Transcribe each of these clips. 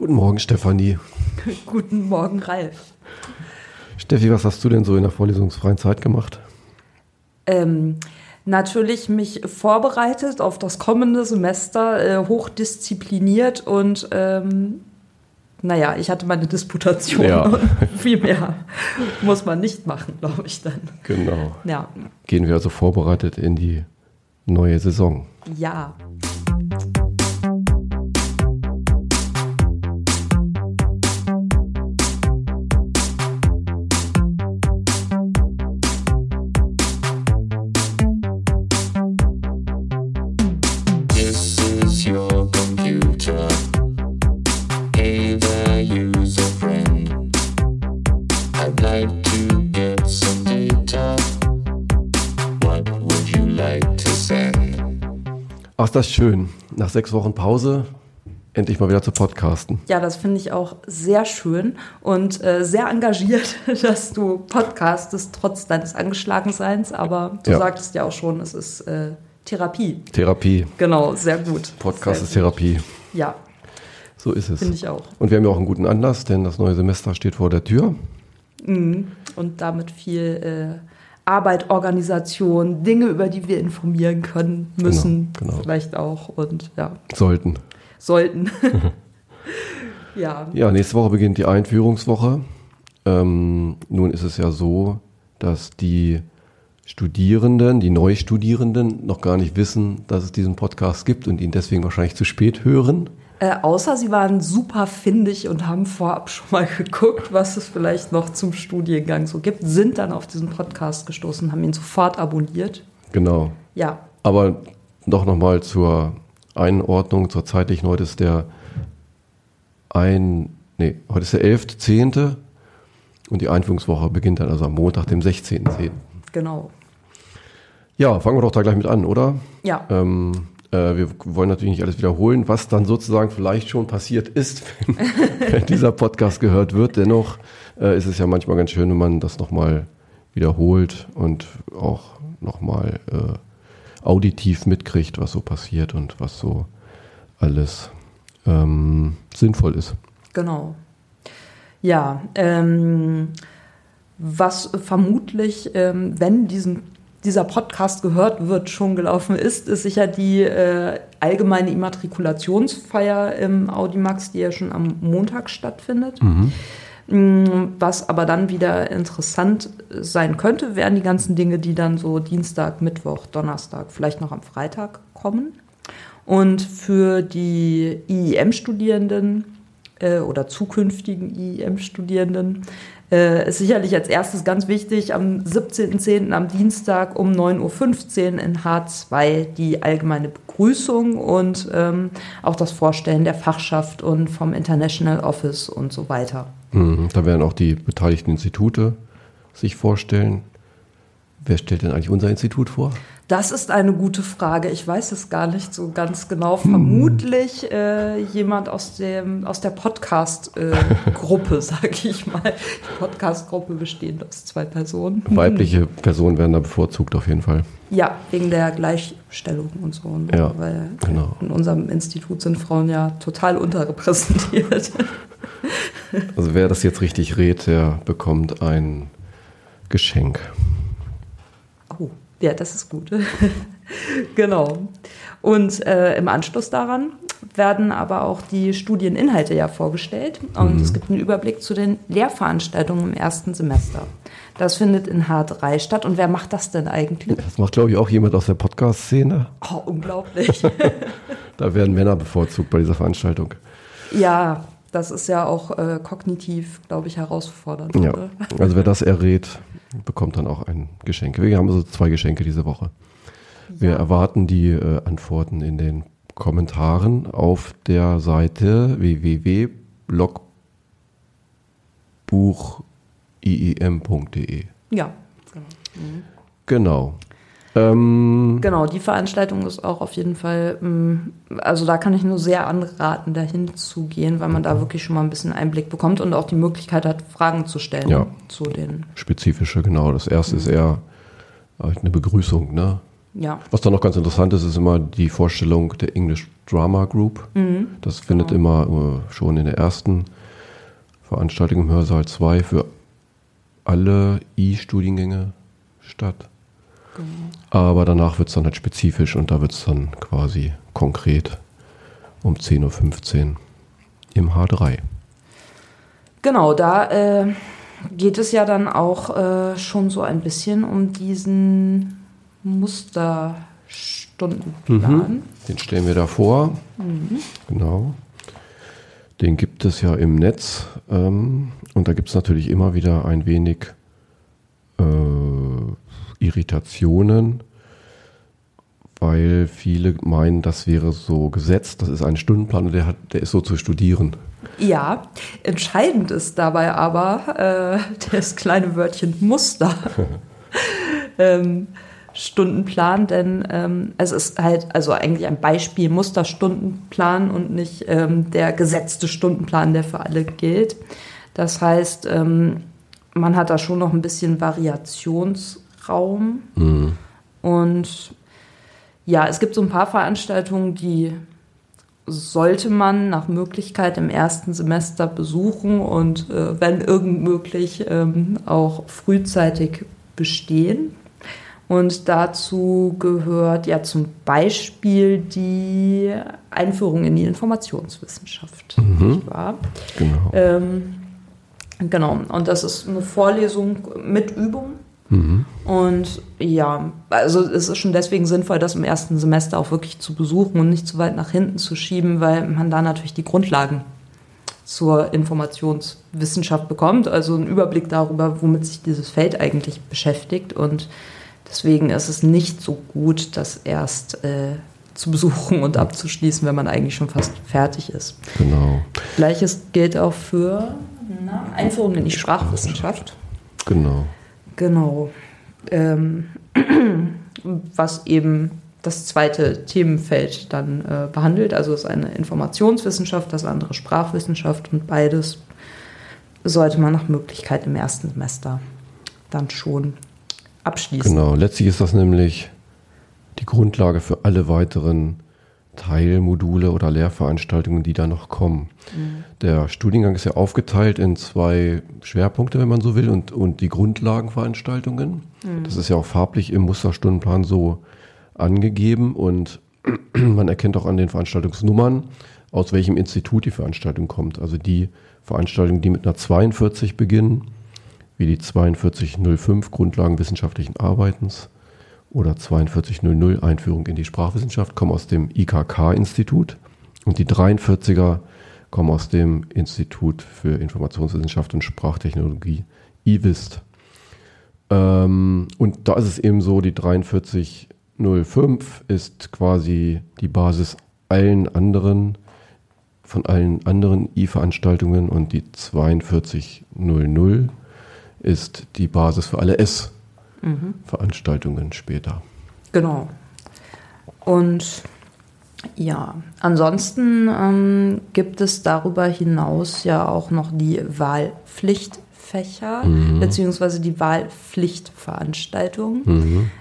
Guten Morgen, Stefanie. Guten Morgen, Ralf. Steffi, was hast du denn so in der vorlesungsfreien Zeit gemacht? Ähm, natürlich mich vorbereitet auf das kommende Semester, äh, hochdiszipliniert und ähm, naja, ich hatte meine Disputation. Ja. Viel mehr muss man nicht machen, glaube ich dann. Genau. Ja. Gehen wir also vorbereitet in die neue Saison. Ja. Ist das schön. Nach sechs Wochen Pause endlich mal wieder zu podcasten. Ja, das finde ich auch sehr schön und äh, sehr engagiert, dass du podcastest, trotz deines Angeschlagenseins. Aber du Ja. sagtest ja auch schon, es ist äh, Therapie. Therapie. Genau, sehr gut. Podcast sehr ist Therapie. Gut. Ja, So ist es. finde ich auch. Und wir haben ja auch einen guten Anlass, denn das neue Semester steht vor der Tür. Und damit viel äh, Arbeit, Organisation, Dinge, über die wir informieren können, müssen, Genau, genau. vielleicht auch und ja, Sollten. sollten. ja, Ja, nächste Woche beginnt die Einführungswoche. Ähm, nun ist es ja so, dass die Studierenden, die Neustudierenden noch gar nicht wissen, dass es diesen Podcast gibt und ihn deswegen wahrscheinlich zu spät hören. Äh, außer sie waren super findig und haben vorab schon mal geguckt, was es vielleicht noch zum Studiengang so gibt, sind dann auf diesen Podcast gestoßen, haben ihn sofort abonniert. Genau. Ja, Aber doch nochmal zur Einordnung, zur zeitlichen. Heute ist der ein, nee, heute ist der 11.10. und die Einführungswoche beginnt dann also am Montag, dem 16.10. genau. Ja, fangen wir doch da gleich mit an, oder? Ja, Ähm, äh, wir wollen natürlich nicht alles wiederholen, was dann sozusagen vielleicht schon passiert ist, wenn, wenn dieser Podcast gehört wird. Dennoch äh, ist es ja manchmal ganz schön, wenn man das nochmal wiederholt und auch nochmal äh, auditiv mitkriegt, was so passiert und was so alles ähm, sinnvoll ist. Genau. Ja, ähm, was vermutlich, ähm, wenn diesen, dieser Podcast gehört wird, schon gelaufen ist, ist sicher die äh, allgemeine Immatrikulationsfeier im Audimax, die ja schon am Montag stattfindet. Mm, Was aber dann wieder interessant sein könnte, wären die ganzen Dinge, die dann so Dienstag, Mittwoch, Donnerstag, vielleicht noch am Freitag kommen. Und für die IEM-Studierenden äh, oder zukünftigen IEM-Studierenden äh, ist sicherlich als erstes ganz wichtig, am 17.10. am Dienstag um 9.15 Uhr in H2 die allgemeine Begrüßung und ähm, auch das Vorstellen der Fachschaft und vom International Office und so weiter. Mhm. Da werden auch die beteiligten Institute sich vorstellen. Wer stellt denn eigentlich unser Institut vor? Das ist eine gute Frage. Ich weiß es gar nicht so ganz genau. Vermutlich äh, jemand aus, dem, aus der Podcast-Gruppe, sage ich mal. Die Podcast-Gruppe bestehend aus zwei Personen. Weibliche Personen werden da bevorzugt auf jeden Fall. Ja, wegen der Gleichstellung und so. Ne? Ja, Weil genau. in unserem Institut sind Frauen ja total unterrepräsentiert. Also wer das jetzt richtig rät, der bekommt ein Geschenk. Ja, das ist gut. genau. Und äh, im Anschluss daran werden aber auch die Studieninhalte ja vorgestellt. Und es gibt einen Überblick zu den Lehrveranstaltungen im ersten Semester. Das findet in H3 statt. Und wer macht das denn eigentlich? Das macht, glaube ich, auch jemand aus der Podcast-Szene. Oh, unglaublich. Da werden Männer bevorzugt bei dieser Veranstaltung. ja, das ist ja auch äh, kognitiv, glaube ich, herausfordernd. Ja, also wer das errät, bekommt dann auch ein Geschenk. Wir haben also zwei Geschenke diese Woche. Wir erwarten die äh, Antworten in den Kommentaren auf der Seite www.blogbuchiem.de. Ja, genau. Genau. Ähm, Genau, die Veranstaltung ist auch auf jeden Fall, mm, also da kann ich nur sehr anraten, dahin zu gehen, weil man da wirklich schon mal ein bisschen Einblick bekommt und auch die Möglichkeit hat, Fragen zu stellen Ja. zu den. spezifische, genau. Das erste ist eher halt eine Begrüßung, ne? Ja. Was dann noch ganz interessant ist, ist immer die Vorstellung der English Drama Group. Das findet immer äh, schon in der ersten Veranstaltung im Hörsaal 2 für alle I-Studiengänge statt. Aber danach wird es dann halt spezifisch und da wird es dann quasi konkret um 10.15 Uhr im H3. Genau, da äh, geht es ja dann auch äh, schon so ein bisschen um diesen Musterstundenplan. Den stellen wir da vor. Genau. Den gibt es ja im Netz. Ähm, und da gibt es natürlich immer wieder ein wenig äh, Irritationen, weil viele meinen, das wäre so gesetzt. Das ist ein Stundenplan und der, hat, der ist so zu studieren. Ja, entscheidend ist dabei aber äh, das kleine Wörtchen Muster. ähm, Stundenplan, denn ähm, es ist halt also eigentlich ein Beispiel Musterstundenplan und nicht ähm, der gesetzte Stundenplan, der für alle gilt. Das heißt, ähm, man hat da schon noch ein bisschen Variationsraum und ja, es gibt so ein paar Veranstaltungen, die sollte man nach Möglichkeit im ersten Semester besuchen und äh, wenn irgend möglich ähm, auch frühzeitig bestehen. Und dazu gehört ja zum Beispiel die Einführung in die Informationswissenschaft. Wahr? Genau. Ähm, genau, und das ist eine Vorlesung mit Übung. Und ja, also es ist schon deswegen sinnvoll, das im ersten Semester auch wirklich zu besuchen und nicht zu weit nach hinten zu schieben, weil man da natürlich die Grundlagen zur Informationswissenschaft bekommt, also einen Überblick darüber, womit sich dieses Feld eigentlich beschäftigt. Und deswegen ist es nicht so gut, das erst äh, zu besuchen und abzuschließen, wenn man eigentlich schon fast fertig ist. Genau. Gleiches gilt auch für na, Einführung in die Sprachwissenschaft. Genau. Genau. Ähm, was eben das zweite Themenfeld dann äh, behandelt. Also ist eine Informationswissenschaft, das andere Sprachwissenschaft und beides sollte man nach Möglichkeit im ersten Semester dann schon abschließen. Genau. Letztlich ist das nämlich die Grundlage für alle weiteren Teilmodule oder Lehrveranstaltungen, die da noch kommen. Der Studiengang ist ja aufgeteilt in zwei Schwerpunkte, wenn man so will, und, und die Grundlagenveranstaltungen. Das ist ja auch farblich im Musterstundenplan so angegeben und man erkennt auch an den Veranstaltungsnummern, aus welchem Institut die Veranstaltung kommt. Also die Veranstaltungen, die mit einer 42 beginnen, wie die 4205 Grundlagen wissenschaftlichen Arbeitens oder 4200 Einführung in die Sprachwissenschaft, kommen aus dem IKK-Institut und die 43er kommen aus dem Institut für Informationswissenschaft und Sprachtechnologie, IWIST. Ähm, und da ist es eben so, die 4305 ist quasi die Basis allen anderen, von allen anderen I-Veranstaltungen und die 4200 ist die Basis für alle S-Veranstaltungen später. Genau. Und ja, ansonsten ähm, gibt es darüber hinaus ja auch noch die Wahlpflichtfächer beziehungsweise die Wahlpflichtveranstaltungen.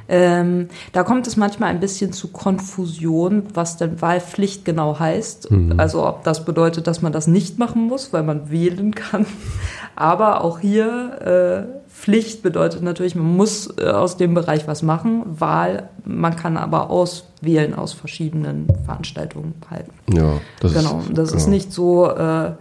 Ähm, da kommt es manchmal ein bisschen zu Konfusion, was denn Wahlpflicht genau heißt. Also ob das bedeutet, dass man das nicht machen muss, weil man wählen kann. Aber auch hier äh, Pflicht bedeutet natürlich, man muss äh, aus dem Bereich was machen. Wahl, man kann aber auswählen aus verschiedenen Veranstaltungen halt. Ja, das genau, ist, das ist genau. nicht so äh,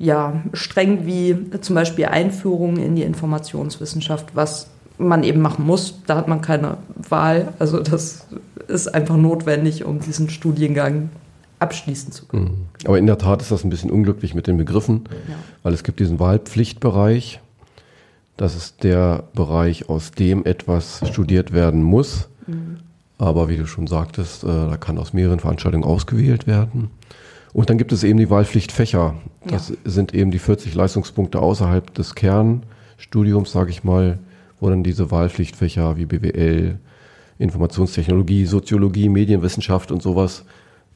ja, streng wie zum Beispiel Einführung in die Informationswissenschaft, was man eben machen muss. Da hat man keine Wahl. Also das ist einfach notwendig, um diesen Studiengang abschließen zu können. Mhm. Aber in der Tat ist das ein bisschen unglücklich mit den Begriffen, Ja. weil es gibt diesen Wahlpflichtbereich. Das ist der Bereich, aus dem etwas studiert werden muss. Aber wie du schon sagtest, äh, da kann aus mehreren Veranstaltungen ausgewählt werden. Und dann gibt es eben die Wahlpflichtfächer. Das Ja. sind eben die 40 Leistungspunkte außerhalb des Kernstudiums, sage ich mal, wo dann diese Wahlpflichtfächer wie BWL, Informationstechnologie, Soziologie, Medienwissenschaft und sowas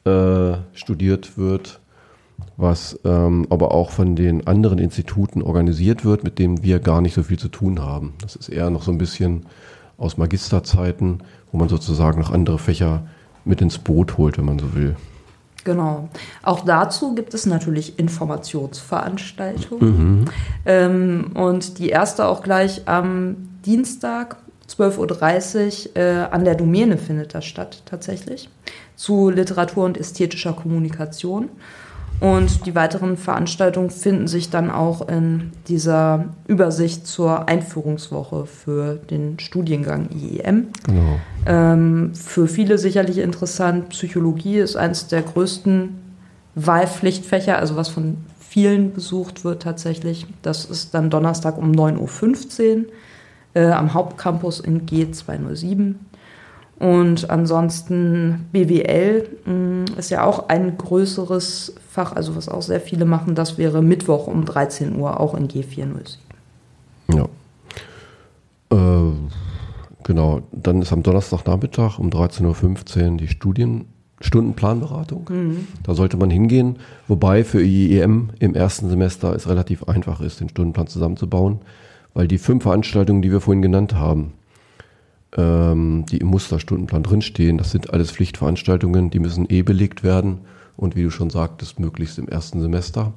äh, studiert wird, was ähm, aber auch von den anderen Instituten organisiert wird, mit denen wir gar nicht so viel zu tun haben. Das ist eher noch so ein bisschen aus Magisterzeiten, wo man sozusagen noch andere Fächer mit ins Boot holt, wenn man so will. Genau. Auch dazu gibt es natürlich Informationsveranstaltungen. Ähm, und die erste auch gleich am Dienstag, 12.30 Uhr, äh, an der Domäne findet das statt tatsächlich. Zu Literatur und ästhetischer Kommunikation. Und die weiteren Veranstaltungen finden sich dann auch in dieser Übersicht zur Einführungswoche für den Studiengang IEM. Genau. Ähm, für viele sicherlich interessant. Psychologie ist eines der größten Wahlpflichtfächer, also was von vielen besucht wird tatsächlich. Das ist dann Donnerstag um 9.15 Uhr äh, am Hauptcampus in G207. Und ansonsten BWL mh, ist ja auch ein größeres Fach, also was auch sehr viele machen. Das wäre Mittwoch um 13 Uhr auch in G407. Ja. Äh, genau. Dann ist am Donnerstagnachmittag um 13.15 Uhr die Studien, Stundenplanberatung. Da sollte man hingehen, wobei für IEM im ersten Semester es relativ einfach ist, den Stundenplan zusammenzubauen, weil die fünf Veranstaltungen, die wir vorhin genannt haben, ähm, die im Musterstundenplan drinstehen, das sind alles Pflichtveranstaltungen, die müssen eh belegt werden und wie du schon sagtest, möglichst im ersten Semester.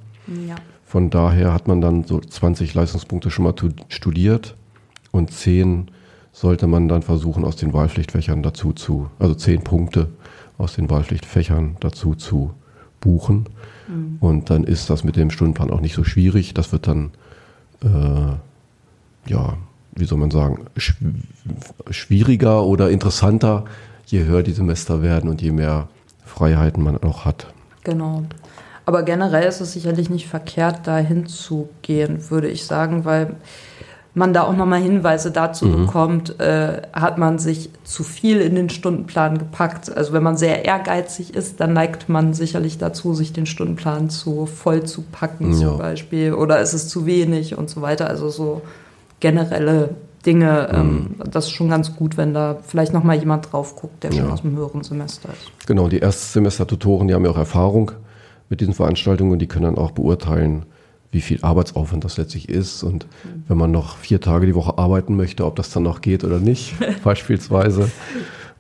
Ja. Von daher hat man dann so 20 Leistungspunkte schon mal tu- studiert und 10 sollte man dann versuchen, aus den Wahlpflichtfächern dazu zu, also 10 Punkte aus den Wahlpflichtfächern dazu zu buchen. Und dann ist das mit dem Stundenplan auch nicht so schwierig. Das wird dann, äh, ja, wie soll man sagen, schw schwieriger oder interessanter, je höher die Semester werden und je mehr Freiheiten man auch hat. Genau. Aber generell ist es sicherlich nicht verkehrt, da hinzugehen, würde ich sagen, weil man da auch nochmal Hinweise dazu bekommt, äh, hat man sich zu viel in den Stundenplan gepackt. Also wenn man sehr ehrgeizig ist, dann neigt man sicherlich dazu, sich den Stundenplan zu voll zu packen Ja. zum Beispiel. Oder ist es zu wenig und so weiter. Also so generelle Dinge, ähm, das ist schon ganz gut, wenn da vielleicht nochmal jemand drauf guckt, der schon Ja. aus dem höheren Semester ist. Genau, die Erstsemester-Tutoren, die haben ja auch Erfahrung mit diesen Veranstaltungen und die können dann auch beurteilen, wie viel Arbeitsaufwand das letztlich ist und wenn man noch vier Tage die Woche arbeiten möchte, ob das dann noch geht oder nicht, beispielsweise.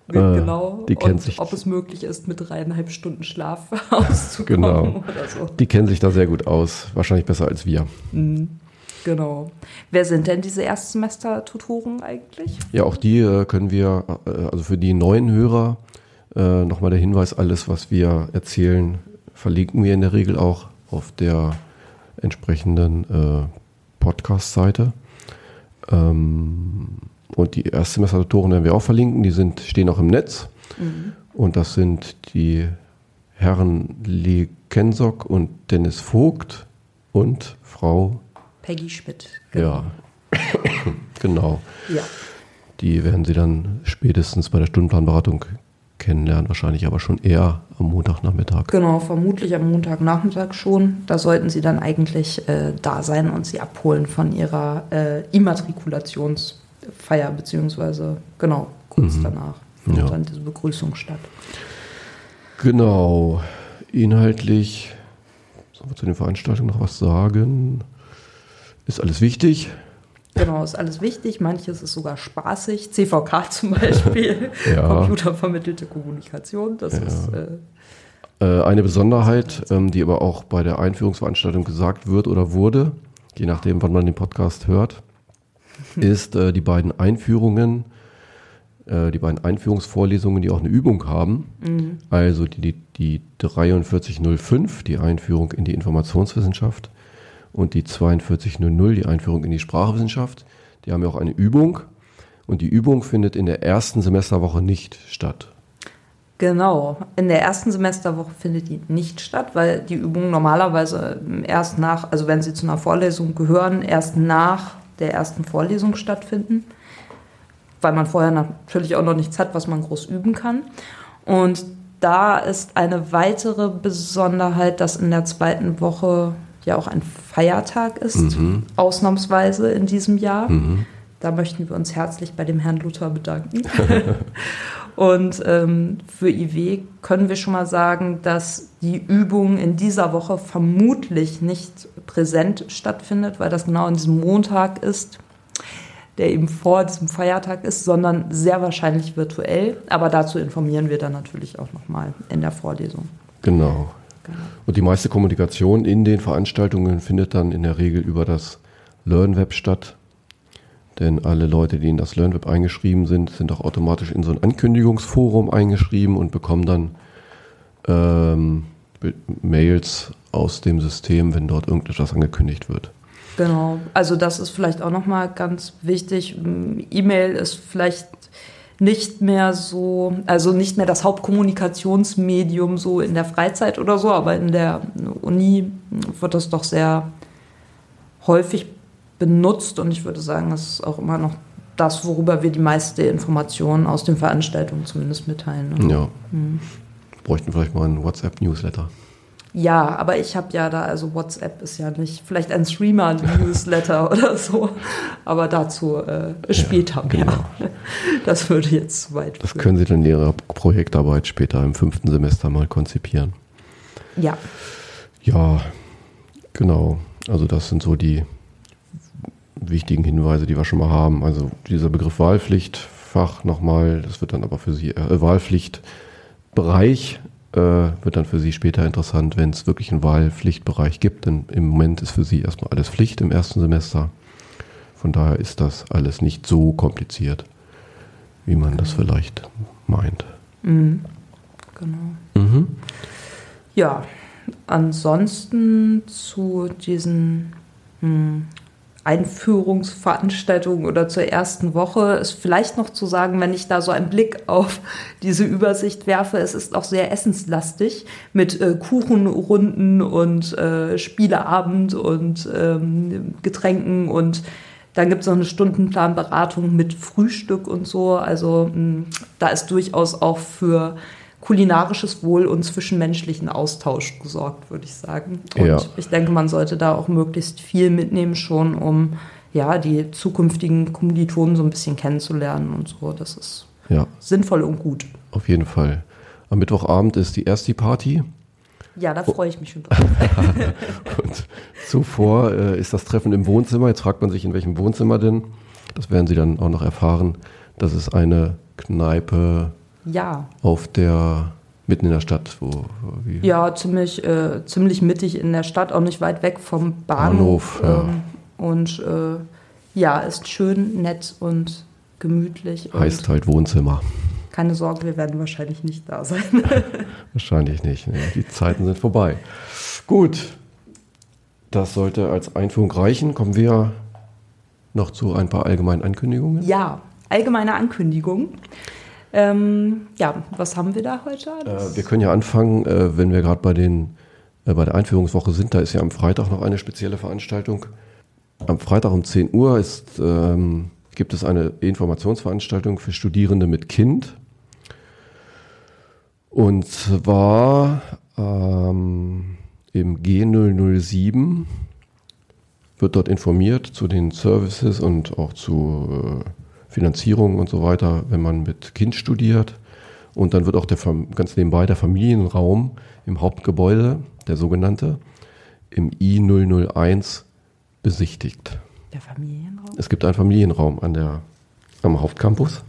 Äh, genau. Die kennen und sich, ob es möglich ist, mit dreieinhalb Stunden Schlaf auszukommen Genau. oder so. die kennen sich da sehr gut aus, wahrscheinlich besser als wir. Genau. Wer sind denn diese Erstsemester-Tutoren eigentlich? Ja, auch die äh, können wir, äh, also für die neuen Hörer, äh, nochmal der Hinweis, alles, was wir erzählen, verlinken wir in der Regel auch auf der entsprechenden Podcast-Seite. Ähm, und die Erstsemester-Tutoren werden wir auch verlinken, die sind, stehen auch im Netz. Und das sind die Herren Lee Kensock und Dennis Vogt und Frau, Peggy Schmidt. ja, genau. Ja. Die werden Sie dann spätestens bei der Stundenplanberatung kennenlernen, wahrscheinlich aber schon eher am Montagnachmittag. Genau, vermutlich am Montagnachmittag schon. Da sollten Sie dann eigentlich äh, da sein und Sie abholen von Ihrer äh, Immatrikulationsfeier, beziehungsweise genau, kurz danach findet Ja. dann diese Begrüßung statt. Genau. Inhaltlich, sollen wir zu den Veranstaltungen noch was sagen? Ist alles wichtig? Genau, ist alles wichtig. Manches ist sogar spaßig. CVK zum Beispiel, Ja. computervermittelte Kommunikation. Das ist äh, Äh, eine Besonderheit, ähm, die aber auch bei der Einführungsveranstaltung gesagt wird oder wurde, je nachdem, wann man den Podcast hört, ist äh, die beiden Einführungen, äh, die beiden Einführungsvorlesungen, die auch eine Übung haben. Also die, die, die 4305, die Einführung in die Informationswissenschaft und die 4200, die Einführung in die Sprachwissenschaft. Die haben ja auch eine Übung und die Übung findet in der ersten Semesterwoche nicht statt. Genau. In der ersten Semesterwoche findet die nicht statt, weil die Übungen normalerweise erst nach, also wenn sie zu einer Vorlesung gehören, erst nach der ersten Vorlesung stattfinden, weil man vorher natürlich auch noch nichts hat, was man groß üben kann. Und da ist eine weitere Besonderheit, dass in der zweiten Woche ja auch ein Feiertag ist, ausnahmsweise in diesem Jahr. Da möchten wir uns herzlich bei dem Herrn Luther bedanken. Und ähm, für IW können wir schon mal sagen, dass die Übung in dieser Woche vermutlich nicht präsent stattfindet, weil das genau an diesem Montag ist. der eben vor diesem Feiertag ist, sondern sehr wahrscheinlich virtuell. Aber dazu informieren wir dann natürlich auch nochmal in der Vorlesung. Genau. Und die meiste Kommunikation in den Veranstaltungen findet dann in der Regel über das LearnWeb statt. Denn alle Leute, die in das LearnWeb eingeschrieben sind, sind auch automatisch in so ein Ankündigungsforum eingeschrieben und bekommen dann ähm, Mails aus dem System, wenn dort irgendetwas angekündigt wird. Genau, also das ist vielleicht auch nochmal ganz wichtig. E-Mail ist vielleicht nicht mehr so, also nicht mehr das Hauptkommunikationsmedium so in der Freizeit oder so, aber in der Uni wird das doch sehr häufig benutzt und ich würde sagen, das ist auch immer noch das, worüber wir die meiste Informationen aus den Veranstaltungen zumindest mitteilen. ne? Ja. Bräuchten vielleicht mal einen WhatsApp-Newsletter. Ja, aber ich habe ja da, also WhatsApp ist ja nicht, vielleicht ein Streamer-Newsletter oder so, aber dazu äh, später mehr. genau. Das würde jetzt zu weit Das führen. können Sie dann in Ihrer Projektarbeit später im fünften Semester mal konzipieren. Ja, Ja, genau. Also das sind so die wichtigen Hinweise, die wir schon mal haben. Also dieser Begriff Wahlpflichtfach nochmal, das wird dann aber für Sie, äh, Wahlpflichtbereich äh, wird dann für Sie später interessant, wenn es wirklich einen Wahlpflichtbereich gibt. Denn im Moment ist für Sie erstmal alles Pflicht im ersten Semester. Von daher ist das alles nicht so kompliziert, wie man das vielleicht meint. genau. Mhm. Ja, ansonsten zu diesen hm, Einführungsveranstaltungen oder zur ersten Woche ist vielleicht noch zu sagen, wenn ich da so einen Blick auf diese Übersicht werfe, es ist auch sehr essenslastig mit äh, Kuchenrunden und äh, Spieleabend und ähm, Getränken und dann gibt es noch eine Stundenplanberatung mit Frühstück und so. Also mh, da ist durchaus auch für kulinarisches Wohl und zwischenmenschlichen Austausch gesorgt, würde ich sagen. Und Ja. ich denke, man sollte da auch möglichst viel mitnehmen, schon um ja, die zukünftigen Kommilitonen so ein bisschen kennenzulernen und so. Das ist Ja, sinnvoll und gut. auf jeden Fall. Am Mittwochabend ist die erste Party. Ja, Oh. da freue ich mich schon drauf. Und zuvor äh, ist das Treffen im Wohnzimmer. Jetzt fragt man sich, in welchem Wohnzimmer denn. Das werden Sie dann auch noch erfahren. Das ist eine Kneipe Ja, auf der, mitten in der Stadt. Wo, wie, ja, ziemlich, äh, ziemlich mittig in der Stadt, auch nicht weit weg vom Bahnhof. Bahnhof, ja. ähm, und äh, ja, ist schön, nett und gemütlich. Und heißt halt Wohnzimmer. keine Sorge, wir werden wahrscheinlich nicht da sein. Wahrscheinlich nicht. Nee, die Zeiten sind vorbei. Gut, das sollte als Einführung reichen. Kommen wir noch zu ein paar allgemeinen Ankündigungen. ja, allgemeine Ankündigung. Ähm, ja, was haben wir da heute? Äh, wir können ja anfangen, äh, wenn wir gerade bei den äh, bei der Einführungswoche sind. Da ist ja am Freitag noch eine spezielle Veranstaltung. Am Freitag um 10 Uhr ist, ähm, gibt es eine Informationsveranstaltung für Studierende mit Kind. Und zwar ähm, im G007 wird dort informiert zu den Services und auch zu äh, Finanzierung und so weiter, wenn man mit Kind studiert. Und dann wird auch der, ganz nebenbei der Familienraum im Hauptgebäude, der sogenannte, im I001 besichtigt. Der Familienraum? Es gibt einen Familienraum an der, am Hauptcampus.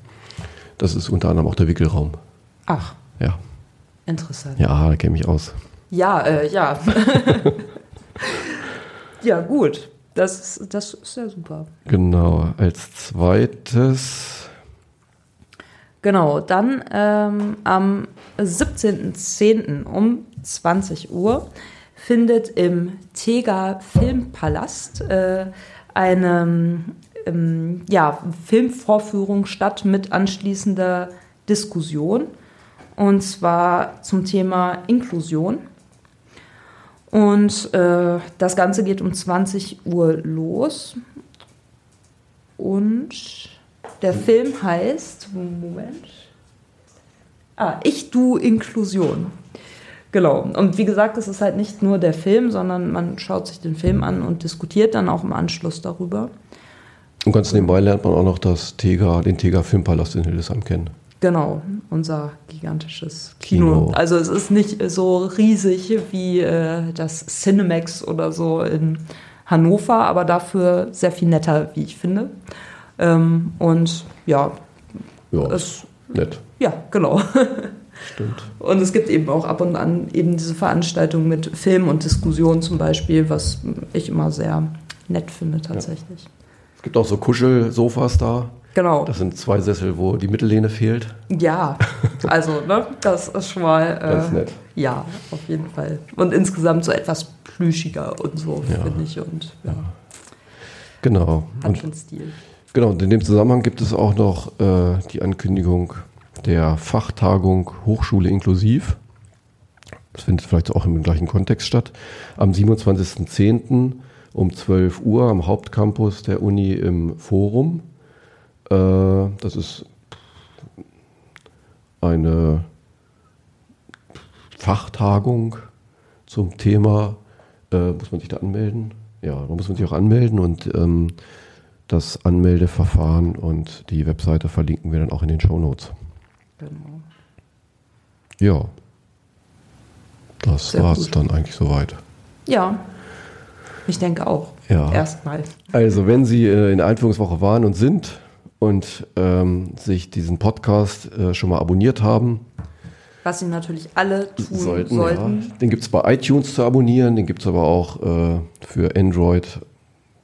Das ist unter anderem auch der Wickelraum. Ach, Ja, interessant. ja da kenne ich aus. Ja, äh, ja. ja, gut. Das, ist- das ist ja super. Genau, als zweites, Genau, dann ähm, am 17.10. um 20 Uhr findet im Tega Filmpalast äh, eine ähm, ja, Filmvorführung statt mit anschließender Diskussion. Und zwar zum Thema Inklusion. Und äh, das Ganze geht um 20 Uhr los. Und der Film heißt, Moment. Ah, Ich, Du, Inklusion. Genau. Und wie gesagt, es ist halt nicht nur der Film, sondern man schaut sich den Film an und diskutiert dann auch im Anschluss darüber. und ganz nebenbei lernt man auch noch das Tega, den Tega Filmpalast in Hildesheim kennen. Genau, unser gigantisches Kino. Kino. Also es ist nicht so riesig wie äh, das Cinemax oder so in Hannover, aber dafür sehr viel netter, wie ich finde. Ähm, und ja, Ja, es, nett. ja, genau. Stimmt. Und es gibt eben auch ab und an eben diese Veranstaltungen mit Film und Diskussion zum Beispiel, was ich immer sehr nett finde tatsächlich. Es gibt auch so Kuschelsofas da. Genau. Das sind zwei Sessel, wo die Mittellehne fehlt. Ja, also ne, das ist schon mal Ganz äh, nett. ja, auf jeden Fall. Und insgesamt so etwas plüschiger und so, Ja. finde ich. Und ja, Genau. hat Und schon Stil. Genau, und in dem Zusammenhang gibt es auch noch äh, die Ankündigung der Fachtagung Hochschule inklusiv. Das findet vielleicht auch im gleichen Kontext statt. Am 27.10. um 12 Uhr am Hauptcampus der Uni im Forum. Äh, das ist eine Fachtagung zum Thema, äh, muss man sich da anmelden? Ja, da muss man sich auch anmelden und ähm, das Anmeldeverfahren und die Webseite verlinken wir dann auch in den Show Notes. Genau. Ja, das war es dann eigentlich soweit. Ja, ich denke auch. Ja. Erstmal. Also, wenn Sie äh, in der Einführungswoche waren und sind und ähm, sich diesen Podcast äh, schon mal abonniert haben, Was sie natürlich alle tun sollten, sollten. Ja, den gibt es bei iTunes zu abonnieren, den gibt es aber auch äh, für Android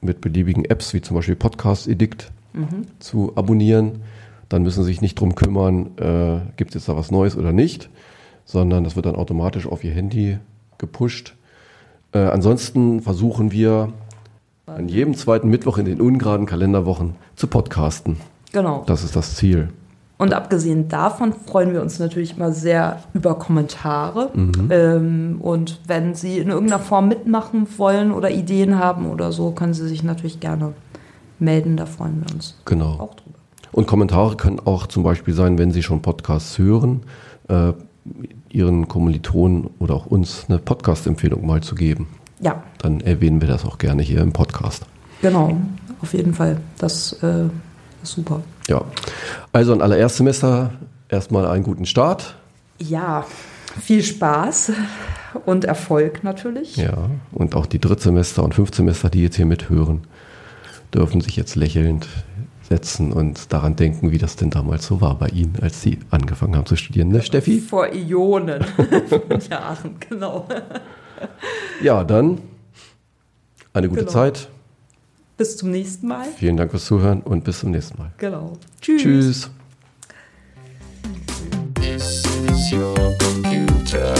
mit beliebigen Apps wie zum Beispiel Podcast Edict Mhm. zu abonnieren. Dann müssen Sie sich nicht drum kümmern, äh, gibt es jetzt da was Neues oder nicht, sondern das wird dann automatisch auf Ihr Handy gepusht. Äh, ansonsten versuchen wir an jedem zweiten Mittwoch in den ungeraden Kalenderwochen zu podcasten. Genau. Das ist das Ziel. Und abgesehen davon freuen wir uns natürlich immer sehr über Kommentare. Mhm. Ähm, und wenn Sie in irgendeiner Form mitmachen wollen oder Ideen haben oder so, können Sie sich natürlich gerne melden. Da freuen wir uns Genau. auch drüber. Und Kommentare können auch zum Beispiel sein, wenn Sie schon Podcasts hören, äh, Ihren Kommilitonen oder auch uns eine Podcast-Empfehlung mal zu geben. Ja, Dann erwähnen wir das auch gerne hier im Podcast. genau. Auf jeden Fall. Das äh, ist super. Ja, also an alle Erstsemester erstmal einen guten Start. Ja, viel Spaß und Erfolg natürlich. Ja, und auch die Drittsemester und Fünftsemester, die jetzt hier mithören, dürfen sich jetzt lächelnd setzen und daran denken, wie das denn damals so war bei Ihnen, als Sie angefangen haben zu studieren, ne, Steffi? Vor Ionen Jahren, genau. Ja, dann eine gute Genau. Zeit. Bis zum nächsten Mal. Vielen Dank fürs Zuhören und bis zum nächsten Mal. Genau. Tschüss. This is your computer.